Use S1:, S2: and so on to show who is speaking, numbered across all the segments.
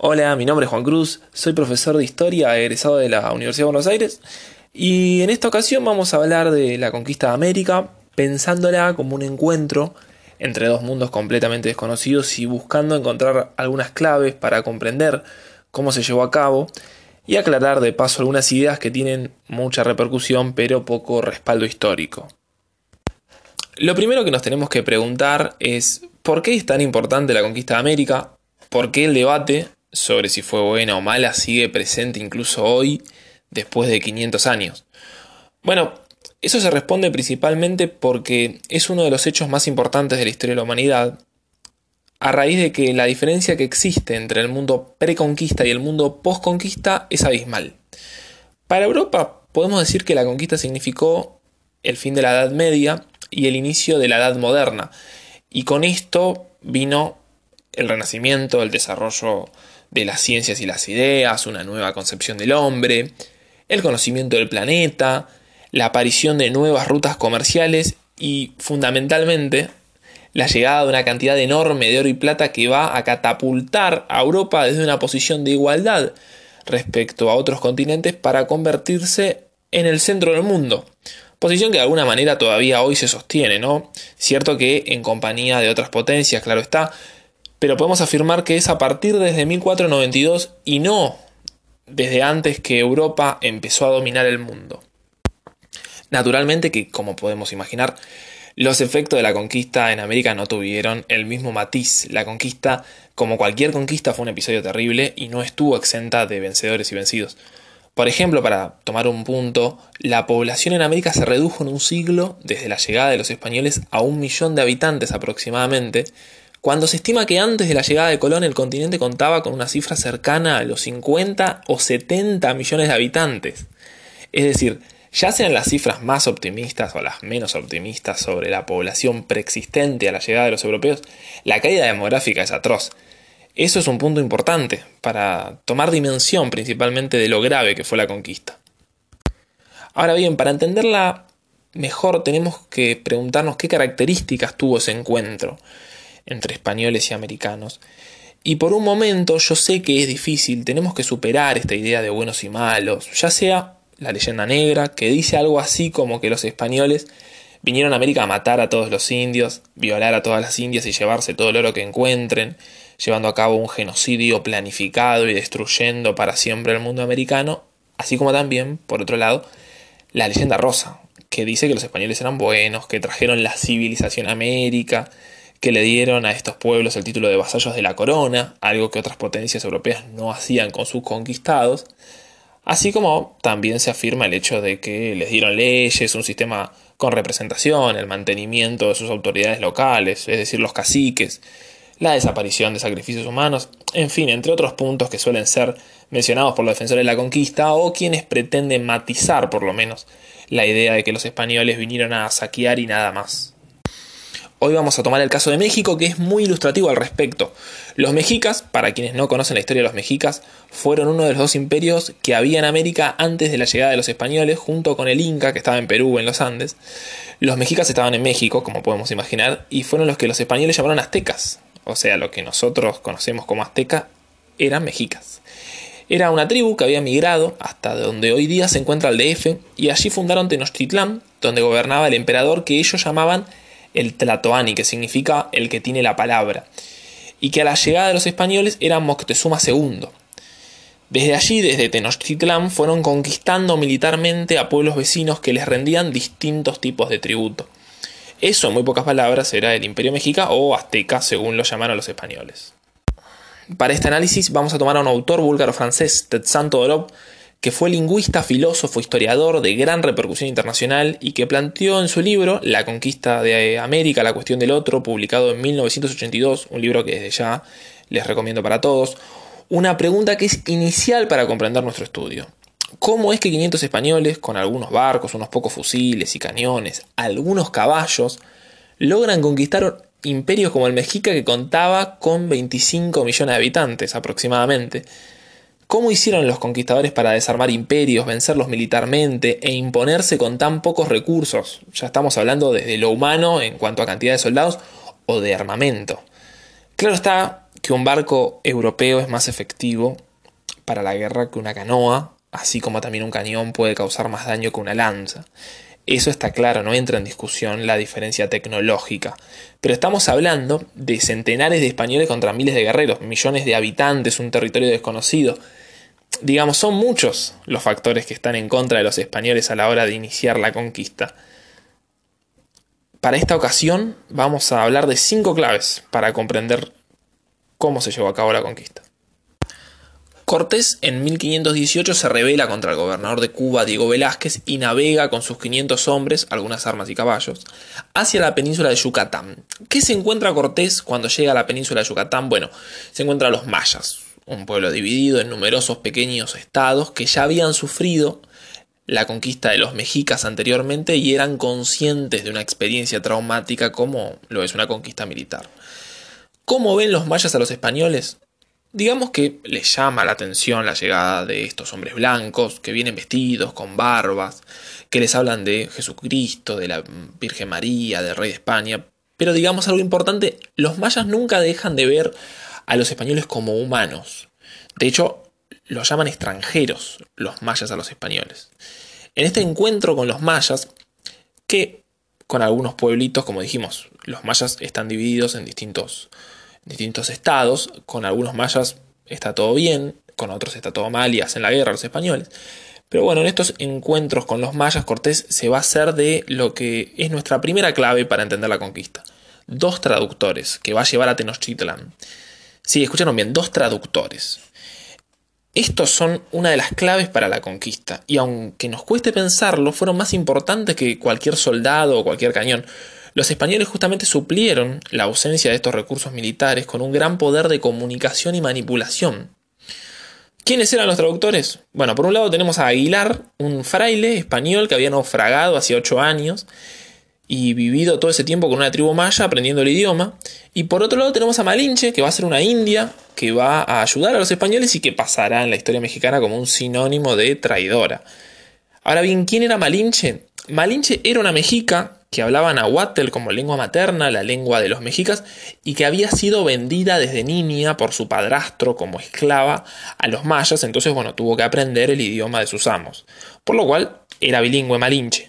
S1: Hola, mi nombre es Juan Cruz, soy profesor de historia egresado de la Universidad de Buenos Aires y en esta ocasión vamos a hablar de la conquista de América pensándola como un encuentro entre dos mundos completamente desconocidos y buscando encontrar algunas claves para comprender cómo se llevó a cabo y aclarar de paso algunas ideas que tienen mucha repercusión pero poco respaldo histórico. Lo primero que nos tenemos que preguntar es ¿por qué es tan importante la conquista de América? ¿Por qué el debate sobre si fue buena o mala sigue presente incluso hoy, después de 500 años? Bueno, eso se responde principalmente porque es uno de los hechos más importantes de la historia de la humanidad, a raíz de que la diferencia que existe entre el mundo preconquista y el mundo postconquista es abismal. Para Europa podemos decir que la conquista significó el fin de la Edad Media y el inicio de la Edad Moderna, y con esto vino el renacimiento, el desarrollo de las ciencias y las ideas, una nueva concepción del hombre, el conocimiento del planeta, la aparición de nuevas rutas comerciales y, fundamentalmente, la llegada de una cantidad enorme de oro y plata que va a catapultar a Europa desde una posición de igualdad respecto a otros continentes para convertirse en el centro del mundo. Posición que de alguna manera todavía hoy se sostiene, ¿no? Cierto que en compañía de otras potencias, claro está, pero podemos afirmar que es a partir desde 1492 y no desde antes que Europa empezó a dominar el mundo. Naturalmente que, como podemos imaginar, los efectos de la conquista en América no tuvieron el mismo matiz. La conquista, como cualquier conquista, fue un episodio terrible y no estuvo exenta de vencedores y vencidos. Por ejemplo, para tomar un punto, la población en América se redujo en un siglo desde la llegada de los españoles a un millón de habitantes aproximadamente, cuando se estima que antes de la llegada de Colón el continente contaba con una cifra cercana a los 50 o 70 millones de habitantes. Es decir, ya sean las cifras más optimistas o las menos optimistas sobre la población preexistente a la llegada de los europeos, la caída demográfica es atroz. Eso es un punto importante para tomar dimensión principalmente de lo grave que fue la conquista. Ahora bien, para entenderla mejor tenemos que preguntarnos qué características tuvo ese encuentro entre españoles y americanos. Y por un momento yo sé que es difícil, tenemos que superar esta idea de buenos y malos, ya sea la leyenda negra, que dice algo así como que los españoles vinieron a América a matar a todos los indios, violar a todas las indias y llevarse todo el oro que encuentren, llevando a cabo un genocidio planificado y destruyendo para siempre el mundo americano, así como también, por otro lado, la leyenda rosa, que dice que los españoles eran buenos, que trajeron la civilización a América, que le dieron a estos pueblos el título de vasallos de la corona, algo que otras potencias europeas no hacían con sus conquistados, así como también se afirma el hecho de que les dieron leyes, un sistema con representación, el mantenimiento de sus autoridades locales, es decir, los caciques, la desaparición de sacrificios humanos, en fin, entre otros puntos que suelen ser mencionados por los defensores de la conquista o quienes pretenden matizar por lo menos la idea de que los españoles vinieron a saquear y nada más. Hoy vamos a tomar el caso de México, que es muy ilustrativo al respecto. Los mexicas, para quienes no conocen la historia de los mexicas, fueron uno de los dos imperios que había en América antes de la llegada de los españoles, junto con el Inca, que estaba en Perú, en los Andes. Los mexicas estaban en México, como podemos imaginar, y fueron los que los españoles llamaron aztecas. O sea, lo que nosotros conocemos como azteca eran mexicas. Era una tribu que había migrado hasta donde hoy día se encuentra el DF, y allí fundaron Tenochtitlán, donde gobernaba el emperador que ellos llamaban el Tlatoani, que significa el que tiene la palabra, y que a la llegada de los españoles era Moctezuma II. Desde allí, desde Tenochtitlán, fueron conquistando militarmente a pueblos vecinos que les rendían distintos tipos de tributo. Eso, en muy pocas palabras, era el Imperio Mexica o Azteca, según lo llamaron los españoles. Para este análisis vamos a tomar a un autor búlgaro-francés, Tetsan Todorov, que fue lingüista, filósofo, historiador de gran repercusión internacional y que planteó en su libro La conquista de América, la cuestión del otro, publicado en 1982, un libro que desde ya les recomiendo para todos, una pregunta que es inicial para comprender nuestro estudio. ¿Cómo es que 500 españoles, con algunos barcos, unos pocos fusiles y cañones, algunos caballos, logran conquistar imperios como el Mexica que contaba con 25 millones de habitantes aproximadamente? ¿Cómo hicieron los conquistadores para desarmar imperios, vencerlos militarmente e imponerse con tan pocos recursos? Ya estamos hablando desde lo humano en cuanto a cantidad de soldados o de armamento. Claro está que un barco europeo es más efectivo para la guerra que una canoa, así como también un cañón puede causar más daño que una lanza. Eso está claro, no entra en discusión la diferencia tecnológica. Pero estamos hablando de centenares de españoles contra miles de guerreros, millones de habitantes, un territorio desconocido. Digamos, son muchos los factores que están en contra de los españoles a la hora de iniciar la conquista. Para esta ocasión vamos a hablar de cinco claves para comprender cómo se llevó a cabo la conquista. Cortés en 1518 se rebela contra el gobernador de Cuba, Diego Velázquez, y navega con sus 500 hombres, algunas armas y caballos, hacia la península de Yucatán. ¿Qué se encuentra Cortés cuando llega a la península de Yucatán? Bueno, se encuentra a los mayas, un pueblo dividido en numerosos pequeños estados que ya habían sufrido la conquista de los mexicas anteriormente y eran conscientes de una experiencia traumática como lo es una conquista militar. ¿Cómo ven los mayas a los españoles? Digamos que les llama la atención la llegada de estos hombres blancos que vienen vestidos con barbas, que les hablan de Jesucristo, de la Virgen María, del Rey de España. Pero digamos algo importante, los mayas nunca dejan de ver a los españoles como humanos. De hecho, los llaman extranjeros los mayas a los españoles. En este encuentro con los mayas, que con algunos pueblitos, como dijimos, los mayas están divididos en distintos distintos estados, con algunos mayas está todo bien, con otros está todo mal y hacen la guerra los españoles. Pero bueno, en estos encuentros con los mayas, Cortés se va a hacer de lo que es nuestra primera clave para entender la conquista. Dos traductores que va a llevar a Tenochtitlan. Sí, escucharon bien, dos traductores. Estos son una de las claves para la conquista, y aunque nos cueste pensarlo, fueron más importantes que cualquier soldado o cualquier cañón. Los españoles justamente suplieron la ausencia de estos recursos militares con un gran poder de comunicación y manipulación. ¿Quiénes eran los traductores? Bueno, por un lado tenemos a Aguilar, un fraile español que había naufragado hace ocho años y vivido todo ese tiempo con una tribu maya aprendiendo el idioma. Y por otro lado tenemos a Malinche, que va a ser una india que va a ayudar a los españoles y que pasará en la historia mexicana como un sinónimo de traidora. Ahora bien, ¿quién era Malinche? Malinche era una mexica que hablaba nahuatl como lengua materna, la lengua de los mexicas, y que había sido vendida desde niña por su padrastro como esclava a los mayas, entonces bueno, tuvo que aprender el idioma de sus amos, por lo cual era bilingüe malinche.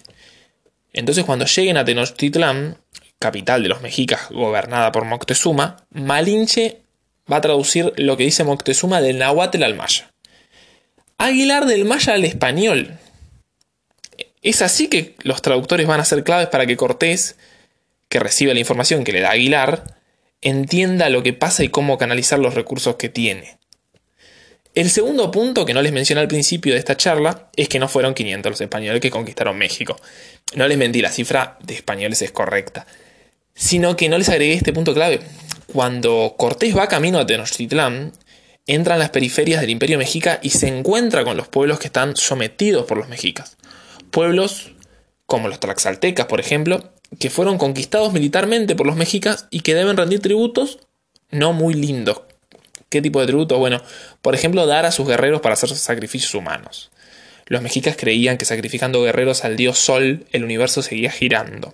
S1: Entonces cuando lleguen a Tenochtitlán, capital de los mexicas gobernada por Moctezuma, Malinche va a traducir lo que dice Moctezuma del nahuatl al maya. Aguilar del maya al español, es así que los traductores van a ser claves para que Cortés, que recibe la información que le da Aguilar, entienda lo que pasa y cómo canalizar los recursos que tiene. El segundo punto que no les mencioné al principio de esta charla es que no fueron 500 los españoles que conquistaron México. No les mentí, la cifra de españoles es correcta. Sino que no les agregué este punto clave. Cuando Cortés va camino a Tenochtitlán, entra en las periferias del Imperio Mexica y se encuentra con los pueblos que están sometidos por los mexicas pueblos como los tlaxaltecas, por ejemplo, que fueron conquistados militarmente por los mexicas y que deben rendir tributos no muy lindos. ¿Qué tipo de tributos? Bueno, por ejemplo, dar a sus guerreros para hacer sacrificios humanos. Los mexicas creían que sacrificando guerreros al dios Sol, el universo seguía girando.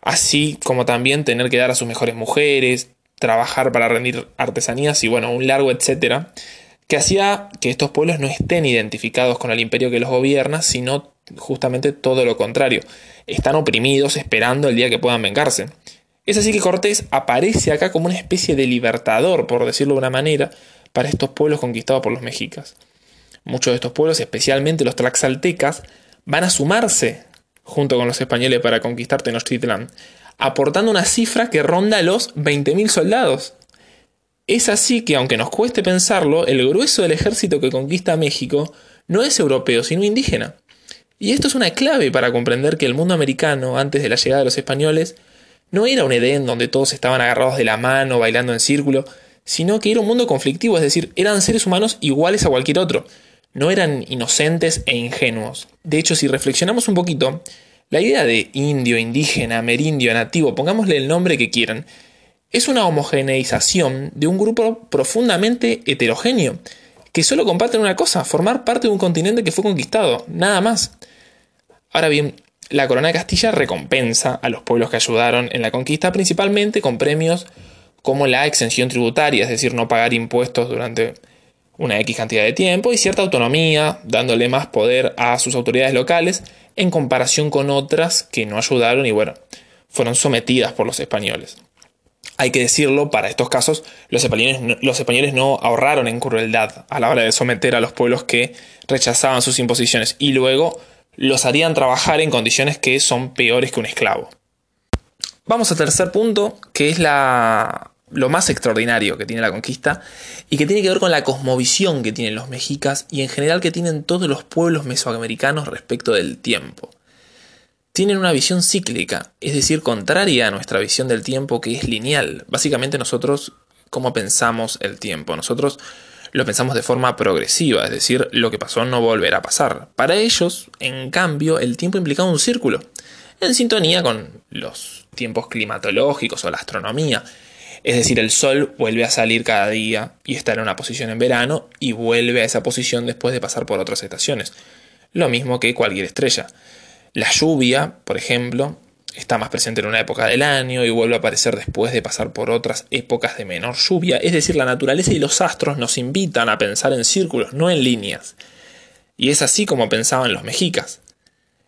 S1: Así como también tener que dar a sus mejores mujeres, trabajar para rendir artesanías y bueno, un largo etcétera, que hacía que estos pueblos no estén identificados con el imperio que los gobierna, sino justamente todo lo contrario. Están oprimidos esperando el día que puedan vengarse. Es así que Cortés aparece acá como una especie de libertador, por decirlo de una manera, para estos pueblos conquistados por los mexicas. Muchos de estos pueblos, especialmente los tlaxaltecas, van a sumarse junto con los españoles para conquistar Tenochtitlán, aportando una cifra que ronda los 20.000 soldados. Es así que, aunque nos cueste pensarlo, el grueso del ejército que conquista México no es europeo, sino indígena. Y esto es una clave para comprender que el mundo americano, antes de la llegada de los españoles, no era un Edén donde todos estaban agarrados de la mano, bailando en círculo, sino que era un mundo conflictivo, es decir, eran seres humanos iguales a cualquier otro. No eran inocentes e ingenuos. De hecho, si reflexionamos un poquito, la idea de indio, indígena, amerindio, nativo, pongámosle el nombre que quieran, es una homogeneización de un grupo profundamente heterogéneo, que solo comparten una cosa, formar parte de un continente que fue conquistado, nada más. Ahora bien, la corona de Castilla recompensa a los pueblos que ayudaron en la conquista principalmente con premios como la exención tributaria, es decir, no pagar impuestos durante una X cantidad de tiempo, y cierta autonomía, dándole más poder a sus autoridades locales en comparación con otras que no ayudaron y bueno, fueron sometidas por los españoles. Hay que decirlo, para estos casos los españoles, los españoles no ahorraron en crueldad a la hora de someter a los pueblos que rechazaban sus imposiciones y luego los harían trabajar en condiciones que son peores que un esclavo. Vamos al tercer punto, que es la, lo más extraordinario que tiene la conquista y que tiene que ver con la cosmovisión que tienen los mexicas y en general que tienen todos los pueblos mesoamericanos respecto del tiempo tienen una visión cíclica, es decir, contraria a nuestra visión del tiempo que es lineal. Básicamente nosotros, ¿cómo pensamos el tiempo? Nosotros lo pensamos de forma progresiva, es decir, lo que pasó no volverá a pasar. Para ellos, en cambio, el tiempo implicaba un círculo, en sintonía con los tiempos climatológicos o la astronomía. Es decir, el Sol vuelve a salir cada día y está en una posición en verano y vuelve a esa posición después de pasar por otras estaciones. Lo mismo que cualquier estrella. La lluvia, por ejemplo, está más presente en una época del año y vuelve a aparecer después de pasar por otras épocas de menor lluvia. Es decir, la naturaleza y los astros nos invitan a pensar en círculos, no en líneas. Y es así como pensaban los mexicas.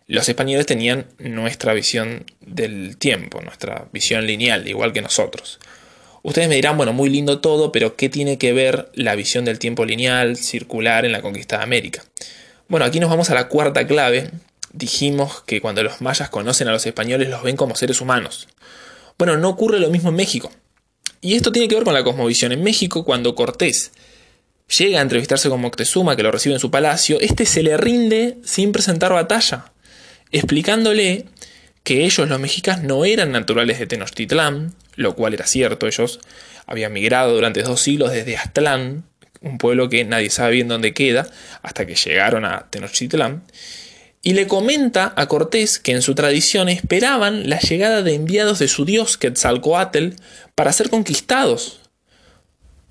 S1: Los españoles tenían nuestra visión del tiempo, nuestra visión lineal, igual que nosotros. Ustedes me dirán, bueno, muy lindo todo, pero ¿qué tiene que ver la visión del tiempo lineal, circular en la conquista de América? Bueno, aquí nos vamos a la cuarta clave, dijimos que cuando los mayas conocen a los españoles los ven como seres humanos. Bueno, no ocurre lo mismo en México. Y esto tiene que ver con la cosmovisión. En México, cuando Cortés llega a entrevistarse con Moctezuma, que lo recibe en su palacio, este se le rinde sin presentar batalla, explicándole que ellos, los mexicas, no eran naturales de Tenochtitlán, lo cual era cierto, ellos habían migrado durante dos siglos desde Aztlán, un pueblo que nadie sabe bien dónde queda, hasta que llegaron a Tenochtitlán, y le comenta a Cortés que en su tradición esperaban la llegada de enviados de su dios Quetzalcoatl para ser conquistados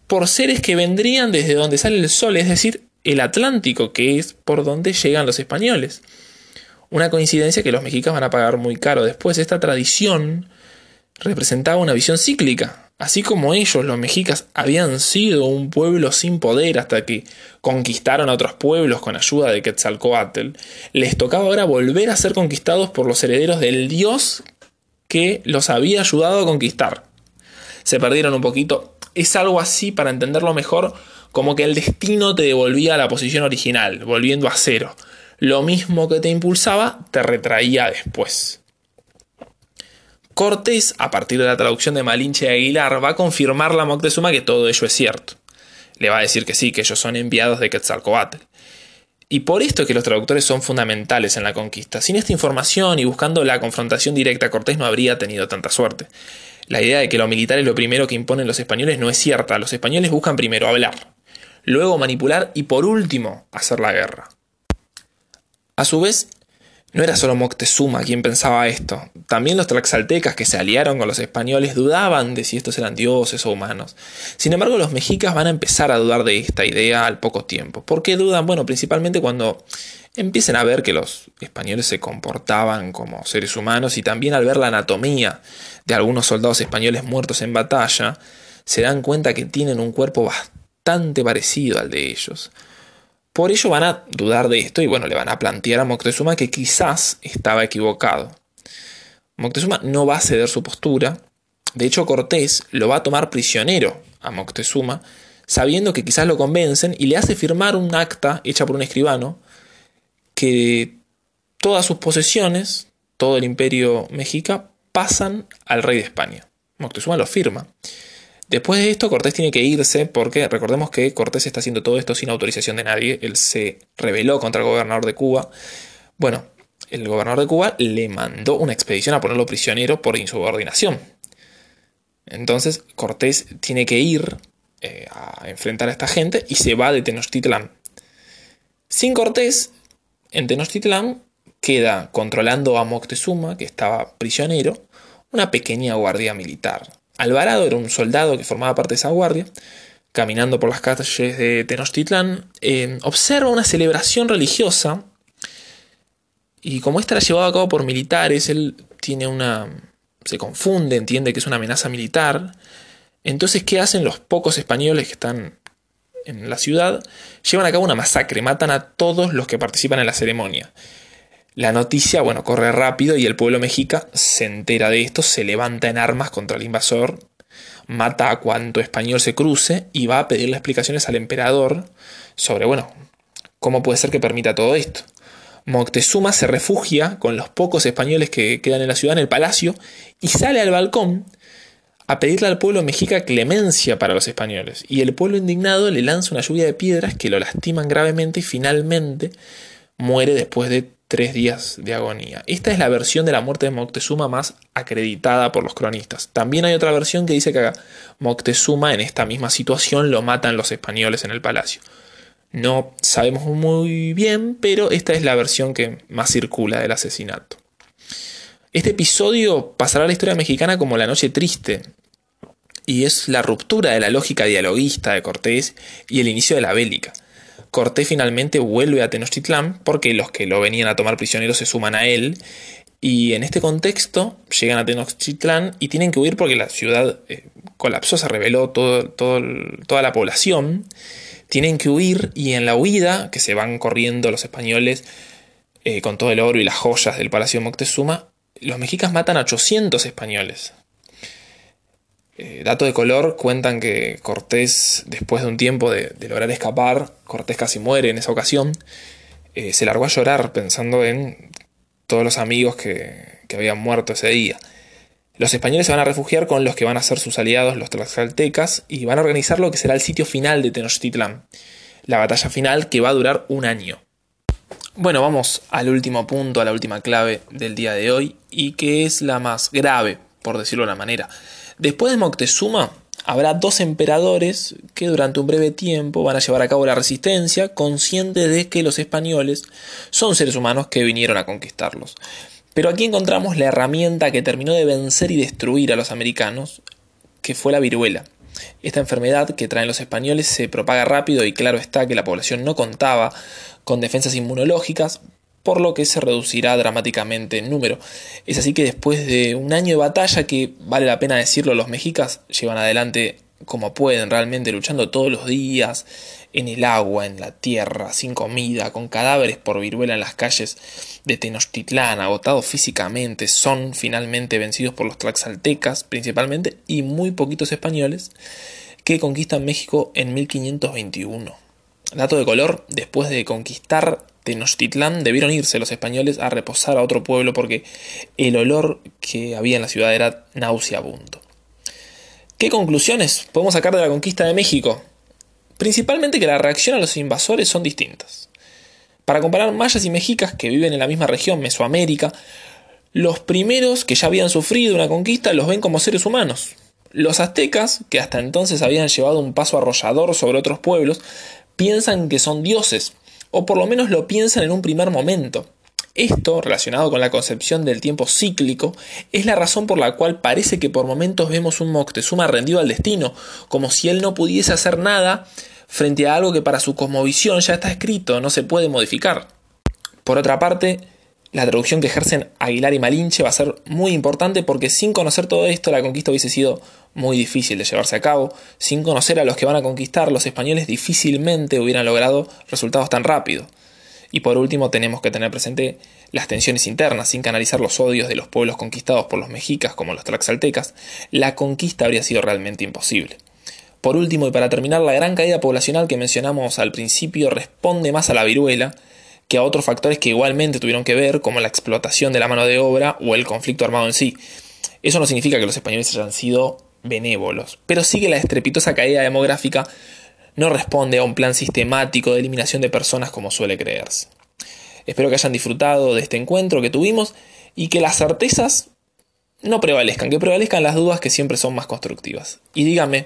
S1: por seres que vendrían desde donde sale el sol, es decir, el Atlántico, que es por donde llegan los españoles. Una coincidencia que los mexicas van a pagar muy caro. Después, esta tradición representaba una visión cíclica. Así como ellos, los mexicas, habían sido un pueblo sin poder hasta que conquistaron a otros pueblos con ayuda de Quetzalcoatl, les tocaba ahora volver a ser conquistados por los herederos del dios que los había ayudado a conquistar. Se perdieron un poquito. Es algo así, para entenderlo mejor, como que el destino te devolvía a la posición original, volviendo a cero. Lo mismo que te impulsaba, te retraía después. Cortés, a partir de la traducción de Malinche y Aguilar, va a confirmar la Moctezuma que todo ello es cierto. Le va a decir que sí, que ellos son enviados de Quetzalcoatl. Y por esto es que los traductores son fundamentales en la conquista. Sin esta información y buscando la confrontación directa, Cortés no habría tenido tanta suerte. La idea de que lo militar es lo primero que imponen los españoles no es cierta. Los españoles buscan primero hablar, luego manipular y por último hacer la guerra. A su vez, no era solo Moctezuma quien pensaba esto, también los tlaxaltecas que se aliaron con los españoles dudaban de si estos eran dioses o humanos. Sin embargo, los mexicas van a empezar a dudar de esta idea al poco tiempo. ¿Por qué dudan? Bueno, principalmente cuando empiecen a ver que los españoles se comportaban como seres humanos y también al ver la anatomía de algunos soldados españoles muertos en batalla, se dan cuenta que tienen un cuerpo bastante parecido al de ellos. Por ello van a dudar de esto y bueno, le van a plantear a Moctezuma que quizás estaba equivocado. Moctezuma no va a ceder su postura. De hecho, Cortés lo va a tomar prisionero a Moctezuma, sabiendo que quizás lo convencen y le hace firmar un acta hecha por un escribano que todas sus posesiones, todo el imperio mexica, pasan al rey de España. Moctezuma lo firma. Después de esto, Cortés tiene que irse porque recordemos que Cortés está haciendo todo esto sin autorización de nadie. Él se rebeló contra el gobernador de Cuba. Bueno, el gobernador de Cuba le mandó una expedición a ponerlo prisionero por insubordinación. Entonces Cortés tiene que ir eh, a enfrentar a esta gente y se va de Tenochtitlán. Sin Cortés, en Tenochtitlán queda controlando a Moctezuma, que estaba prisionero, una pequeña guardia militar. Alvarado era un soldado que formaba parte de esa guardia. Caminando por las calles de Tenochtitlán, eh, observa una celebración religiosa. Y como esta era llevada a cabo por militares, él tiene una. se confunde, entiende que es una amenaza militar. Entonces, ¿qué hacen los pocos españoles que están en la ciudad? Llevan a cabo una masacre, matan a todos los que participan en la ceremonia. La noticia, bueno, corre rápido y el pueblo mexica se entera de esto, se levanta en armas contra el invasor, mata a cuanto español se cruce y va a pedirle explicaciones al emperador sobre, bueno, cómo puede ser que permita todo esto. Moctezuma se refugia con los pocos españoles que quedan en la ciudad en el palacio y sale al balcón a pedirle al pueblo mexica clemencia para los españoles. Y el pueblo indignado le lanza una lluvia de piedras que lo lastiman gravemente y finalmente muere después de tres días de agonía. Esta es la versión de la muerte de Moctezuma más acreditada por los cronistas. También hay otra versión que dice que Moctezuma en esta misma situación lo matan los españoles en el palacio. No sabemos muy bien, pero esta es la versión que más circula del asesinato. Este episodio pasará a la historia mexicana como la noche triste, y es la ruptura de la lógica dialoguista de Cortés y el inicio de la bélica. Cortés finalmente vuelve a Tenochtitlán porque los que lo venían a tomar prisionero se suman a él y en este contexto llegan a Tenochtitlán y tienen que huir porque la ciudad eh, colapsó, se rebeló toda la población. Tienen que huir y en la huida, que se van corriendo los españoles eh, con todo el oro y las joyas del Palacio de Moctezuma, los mexicas matan a 800 españoles. Eh, dato de color, cuentan que Cortés, después de un tiempo de, lograr escapar, Cortés casi muere en esa ocasión, eh, se largó a llorar pensando en todos los amigos que, que habían muerto ese día. Los españoles se van a refugiar con los que van a ser sus aliados, los tlaxcaltecas, y van a organizar lo que será el sitio final de Tenochtitlán, la batalla final que va a durar un año. Bueno, vamos al último punto, a la última clave del día de hoy, y que es la más grave, por decirlo de una manera. Después de Moctezuma, habrá dos emperadores que durante un breve tiempo van a llevar a cabo la resistencia, conscientes de que los españoles son seres humanos que vinieron a conquistarlos. Pero aquí encontramos la herramienta que terminó de vencer y destruir a los americanos, que fue la viruela. Esta enfermedad que traen los españoles se propaga rápido y claro está que la población no contaba con defensas inmunológicas, por lo que se reducirá dramáticamente en número. Es así que después de un año de batalla, que vale la pena decirlo, los mexicas llevan adelante como pueden, realmente luchando todos los días, en el agua, en la tierra, sin comida, con cadáveres por viruela en las calles de Tenochtitlán, agotados físicamente, son finalmente vencidos por los tlaxaltecas principalmente y muy poquitos españoles que conquistan México en 1521. Dato de color, después de conquistar Tenochtitlán debieron irse los españoles a reposar a otro pueblo porque el olor que había en la ciudad era nauseabundo. ¿Qué conclusiones podemos sacar de la conquista de México? Principalmente que la reacción a los invasores son distintas. Para comparar mayas y mexicas que viven en la misma región, Mesoamérica, los primeros que ya habían sufrido una conquista los ven como seres humanos. Los aztecas, que hasta entonces habían llevado un paso arrollador sobre otros pueblos, piensan que son dioses o por lo menos lo piensan en un primer momento. Esto, relacionado con la concepción del tiempo cíclico, es la razón por la cual parece que por momentos vemos un Moctezuma rendido al destino, como si él no pudiese hacer nada frente a algo que para su cosmovisión ya está escrito, no se puede modificar. Por otra parte, la traducción que ejercen Aguilar y Malinche va a ser muy importante porque sin conocer todo esto la conquista hubiese sido muy difícil de llevarse a cabo. Sin conocer a los que van a conquistar, los españoles difícilmente hubieran logrado resultados tan rápidos. Y por último tenemos que tener presente las tensiones internas, sin canalizar los odios de los pueblos conquistados por los mexicas como los tlaxaltecas, la conquista habría sido realmente imposible. Por último, y para terminar, la gran caída poblacional que mencionamos al principio responde más a la viruela que a otros factores que igualmente tuvieron que ver, como la explotación de la mano de obra o el conflicto armado en sí. Eso no significa que los españoles hayan sido benévolos, pero sí que la estrepitosa caída demográfica no responde a un plan sistemático de eliminación de personas como suele creerse. Espero que hayan disfrutado de este encuentro que tuvimos y que las certezas no prevalezcan, que prevalezcan las dudas que siempre son más constructivas. Y dígame,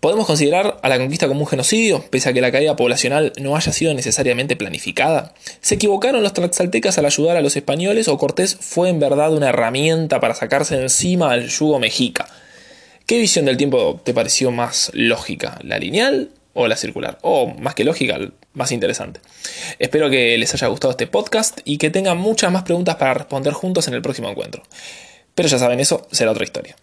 S1: ¿Podemos considerar a la conquista como un genocidio, pese a que la caída poblacional no haya sido necesariamente planificada? ¿Se equivocaron los tlaxaltecas al ayudar a los españoles o Cortés fue en verdad una herramienta para sacarse encima al yugo mexica? ¿Qué visión del tiempo te pareció más lógica, la lineal o la circular? O más que lógica, más interesante. Espero que les haya gustado este podcast y que tengan muchas más preguntas para responder juntos en el próximo encuentro. Pero ya saben, eso será otra historia.